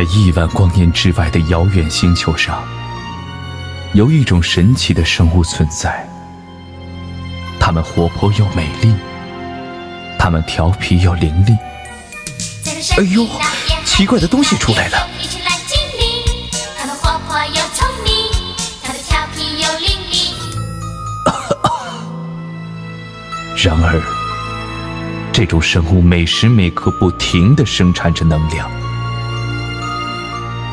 在亿万光年之外的遥远星球上，有一种神奇的生物存在。它们活泼又美丽，它们调皮又伶俐。哎呦，奇怪的东西出来了！然而，这种生物每时每刻不停地生产着能量。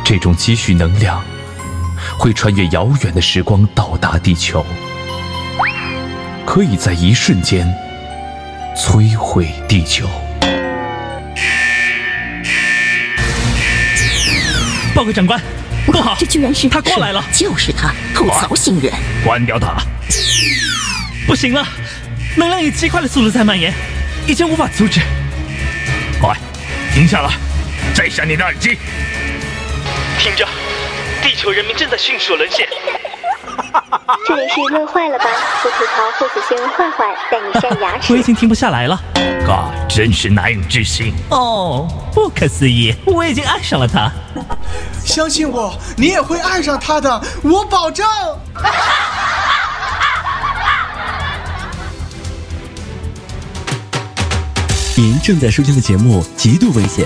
这种积蓄能量会穿越遥远的时光到达地球，可以在一瞬间摧毁地球。报告长官，不好，这居然是他过来了，就是他，吐槽星人，关掉他！不行了，能量以极快的速度在蔓延，已经无法阻止。快，停下来，摘下你的耳机。听着，地球人民正在迅速沦陷。这里是乐坏了吧？不吐槽不死星人坏坏，带你晒牙齿。我已经停不下来了。God，真是难以置信。哦，不可思议，我已经爱上了他。相信我，你也会爱上他的，我保证。您正在收听的节目极度危险。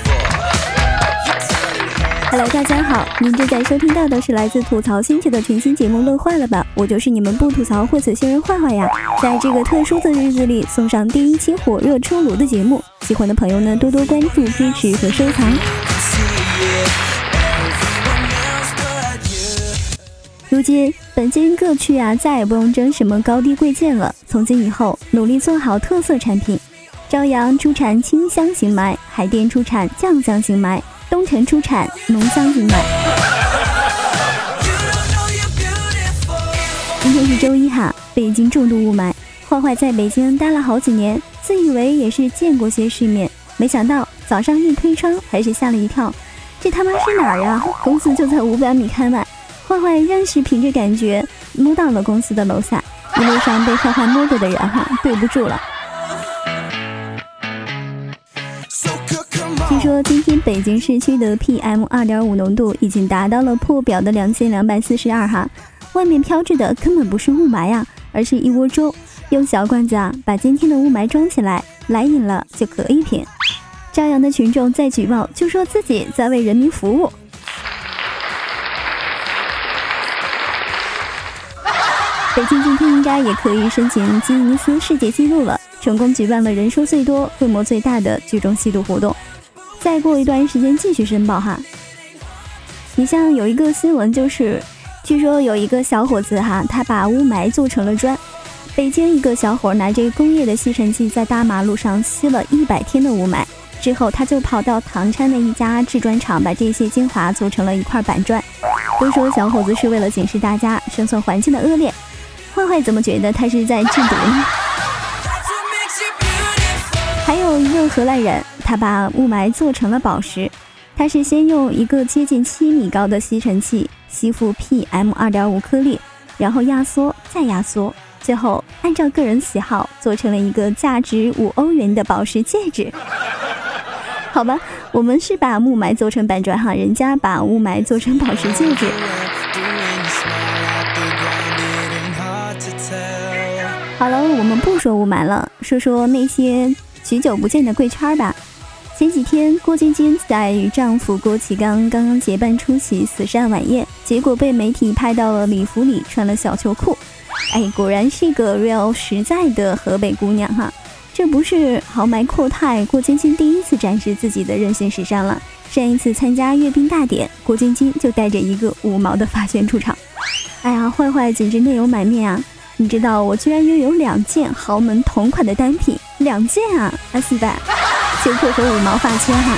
Hello，大家好，您正在收听到的是来自吐槽星球的全新节目《乐坏了吧》，我就是你们不吐槽会死星人坏坏呀。在这个特殊的日子里，送上第一期火热出炉的节目，喜欢的朋友呢多多关注、支持和收藏。如今，本京各区啊再也不用争什么高低贵贱了，从今以后努力做好特色产品。朝阳出产清香型霾，海淀出产酱香型霾。东城出产浓香型霾。今天是周一哈，北京重度雾霾。坏坏在北京待了好几年，自以为也是见过些世面，没想到早上一推窗，还是吓了一跳。这他妈是哪儿呀？公司就在五百米开外。坏坏仍是凭着感觉摸到了公司的楼下。一路上被坏坏摸过的人哈，对不住了。说今天北京市区的 PM 二点五浓度已经达到了破表的两千两百四十二哈，外面飘着的根本不是雾霾呀，而是一窝粥。用小罐子啊把今天的雾霾装起来，来饮了就可以品。朝阳的群众在举报，就说自己在为人民服务。北京今天应该也可以申请吉尼斯世界纪录了，成功举办了人数最多、规模最大的聚众吸毒活动。再过一段时间继续申报哈。你像有一个新闻，就是据说有一个小伙子哈，他把雾霾做成了砖。北京一个小伙拿着工业的吸尘器在大马路上吸了一百天的雾霾，之后他就跑到唐山的一家制砖厂，把这些精华做成了一块板砖。都说小伙子是为了警示大家生存环境的恶劣，坏坏怎么觉得他是在制毒呢？还有一个荷兰人。他把雾霾做成了宝石，他是先用一个接近七米高的吸尘器吸附 PM 二点五颗粒，然后压缩再压缩，最后按照个人喜好做成了一个价值五欧元的宝石戒指。好吧，我们是把雾霾做成板砖哈，人家把雾霾做成宝石戒指。好了，我们不说雾霾了，说说那些许久不见的贵圈吧。前几天，郭晶晶在与丈夫郭启刚刚刚结伴出席慈善晚宴，结果被媒体拍到了礼服里穿了小秋裤。哎，果然是个 real 实在的河北姑娘哈！这不是豪迈阔太郭晶晶第一次展示自己的任性时尚了。上一次参加阅兵大典，郭晶晶就带着一个五毛的发圈出场。哎呀，坏坏简直内容满面啊！你知道我居然拥有两件豪门同款的单品，两件啊，啊四百，秋裤和五毛发圈哈。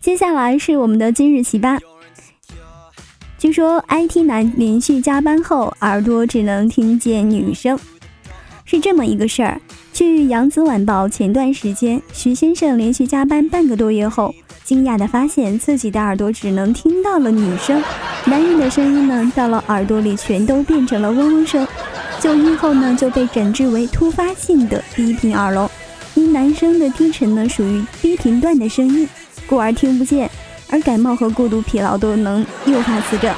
接下来是我们的今日奇葩，据说 IT 男连续加班后耳朵只能听见女声，是这么一个事儿。据扬子晚报前段时间，徐先生连续加班半个多月后，惊讶地发现自己的耳朵只能听到了女声，男人的声音呢，到了耳朵里全都变成了嗡嗡声。就医后呢，就被诊治为突发性的低频耳聋，因男生的低沉呢属于低频段的声音，故而听不见。而感冒和过度疲劳都能诱发此症，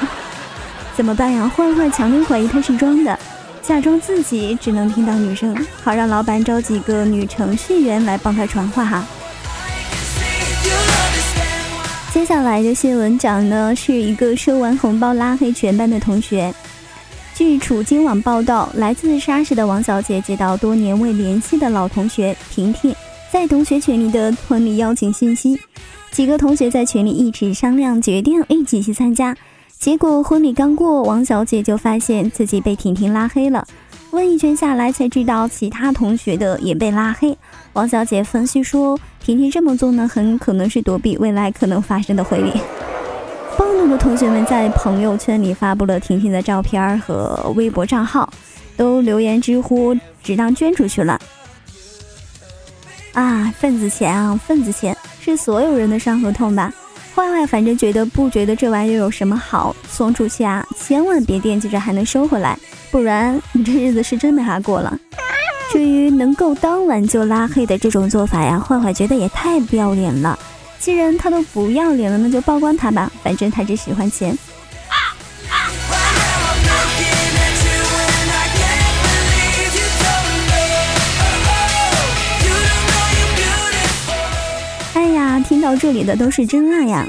怎么办呀？坏坏强烈怀疑他是装的，假装自己只能听到女生，好让老板招几个女程序员来帮他传话哈。接下来的新闻讲的是一个收完红包拉黑全班的同学。据楚金网报道，来自沙市的王小姐接到多年未联系的老同学婷婷在同学群里的婚礼邀请信息。几个同学在群里一起商量，决定一起去参加。结果婚礼刚过，王小姐就发现自己被婷婷拉黑了。问一圈下来，才知道其他同学的也被拉黑。王小姐分析说，婷婷这么做呢，很可能是躲避未来可能发生的婚礼。暴怒的同学们在朋友圈里发布了婷婷的照片和微博账号，都留言直呼只当捐出去了。啊，份子钱啊，份子钱。是所有人的伤和痛吧？坏坏反正觉得不觉得这玩意有什么好，送出去啊，千万别惦记着还能收回来，不然你这日子是真没法过了。至于能够当晚就拉黑的这种做法呀，坏坏觉得也太不要脸了。既然他都不要脸了，那就曝光他吧，反正他只喜欢钱。听到这里的都是真爱呀！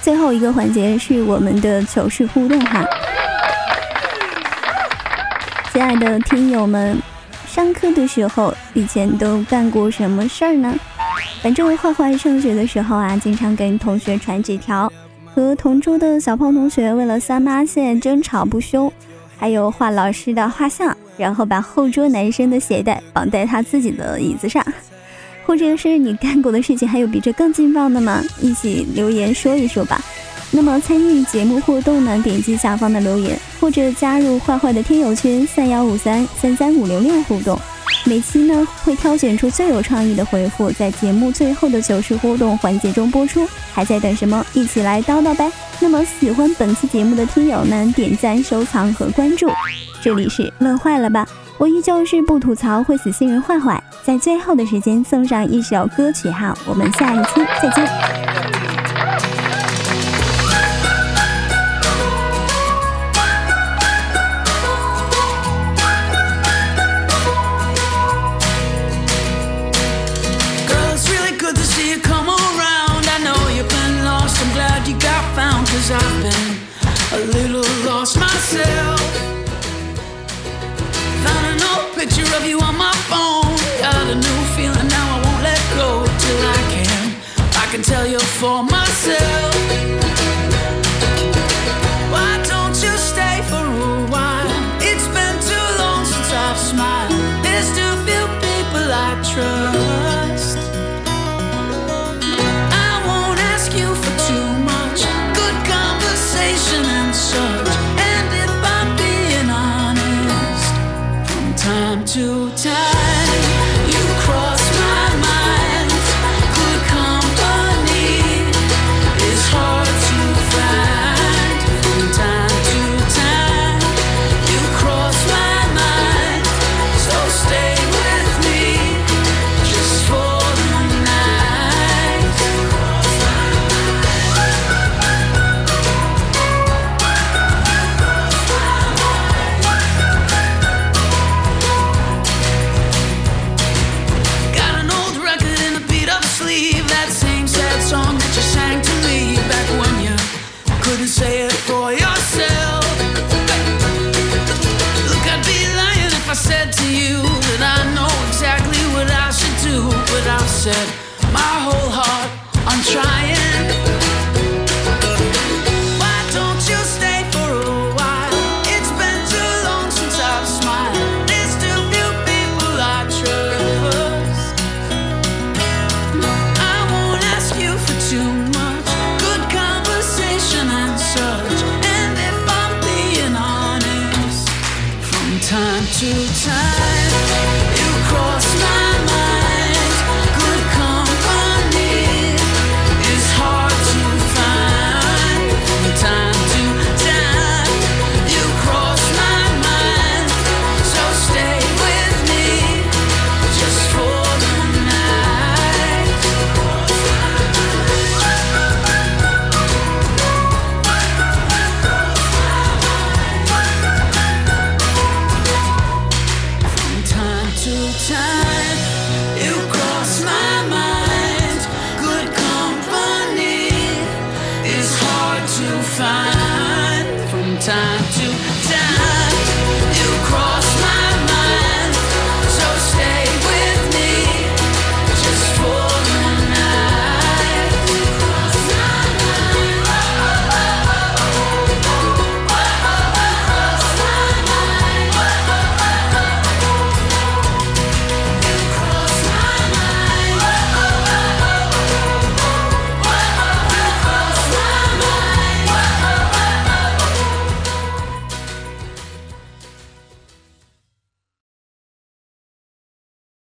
最后一个环节是我们的糗事互动哈，亲爱的听友们，上课的时候以前都干过什么事儿呢？反正坏坏上学的时候啊，经常跟同学传纸条，和同桌的小胖同学为了三八线争吵不休，还有画老师的画像，然后把后桌男生的鞋带绑在他自己的椅子上。或者是你干过的事情，还有比这更劲爆的吗？一起留言说一说吧。那么参与节目互动呢？点击下方的留言，或者加入坏坏的听友群三幺五三三三五零六互动。每期呢会挑选出最有创意的回复，在节目最后的糗事互动环节中播出。还在等什么？一起来叨叨呗！那么喜欢本期节目的听友呢，点赞、收藏和关注。这里是乐坏了吧？我依旧是不吐槽会死新人坏坏，在最后的时间送上一首歌曲哈，我们下一期再见。For myself. Why don't you stay for a while? It's been too long since I've smiled. There's too few people I trust. I won't ask you for too much. Good conversation and such. And if I'm being honest, from time to time. Said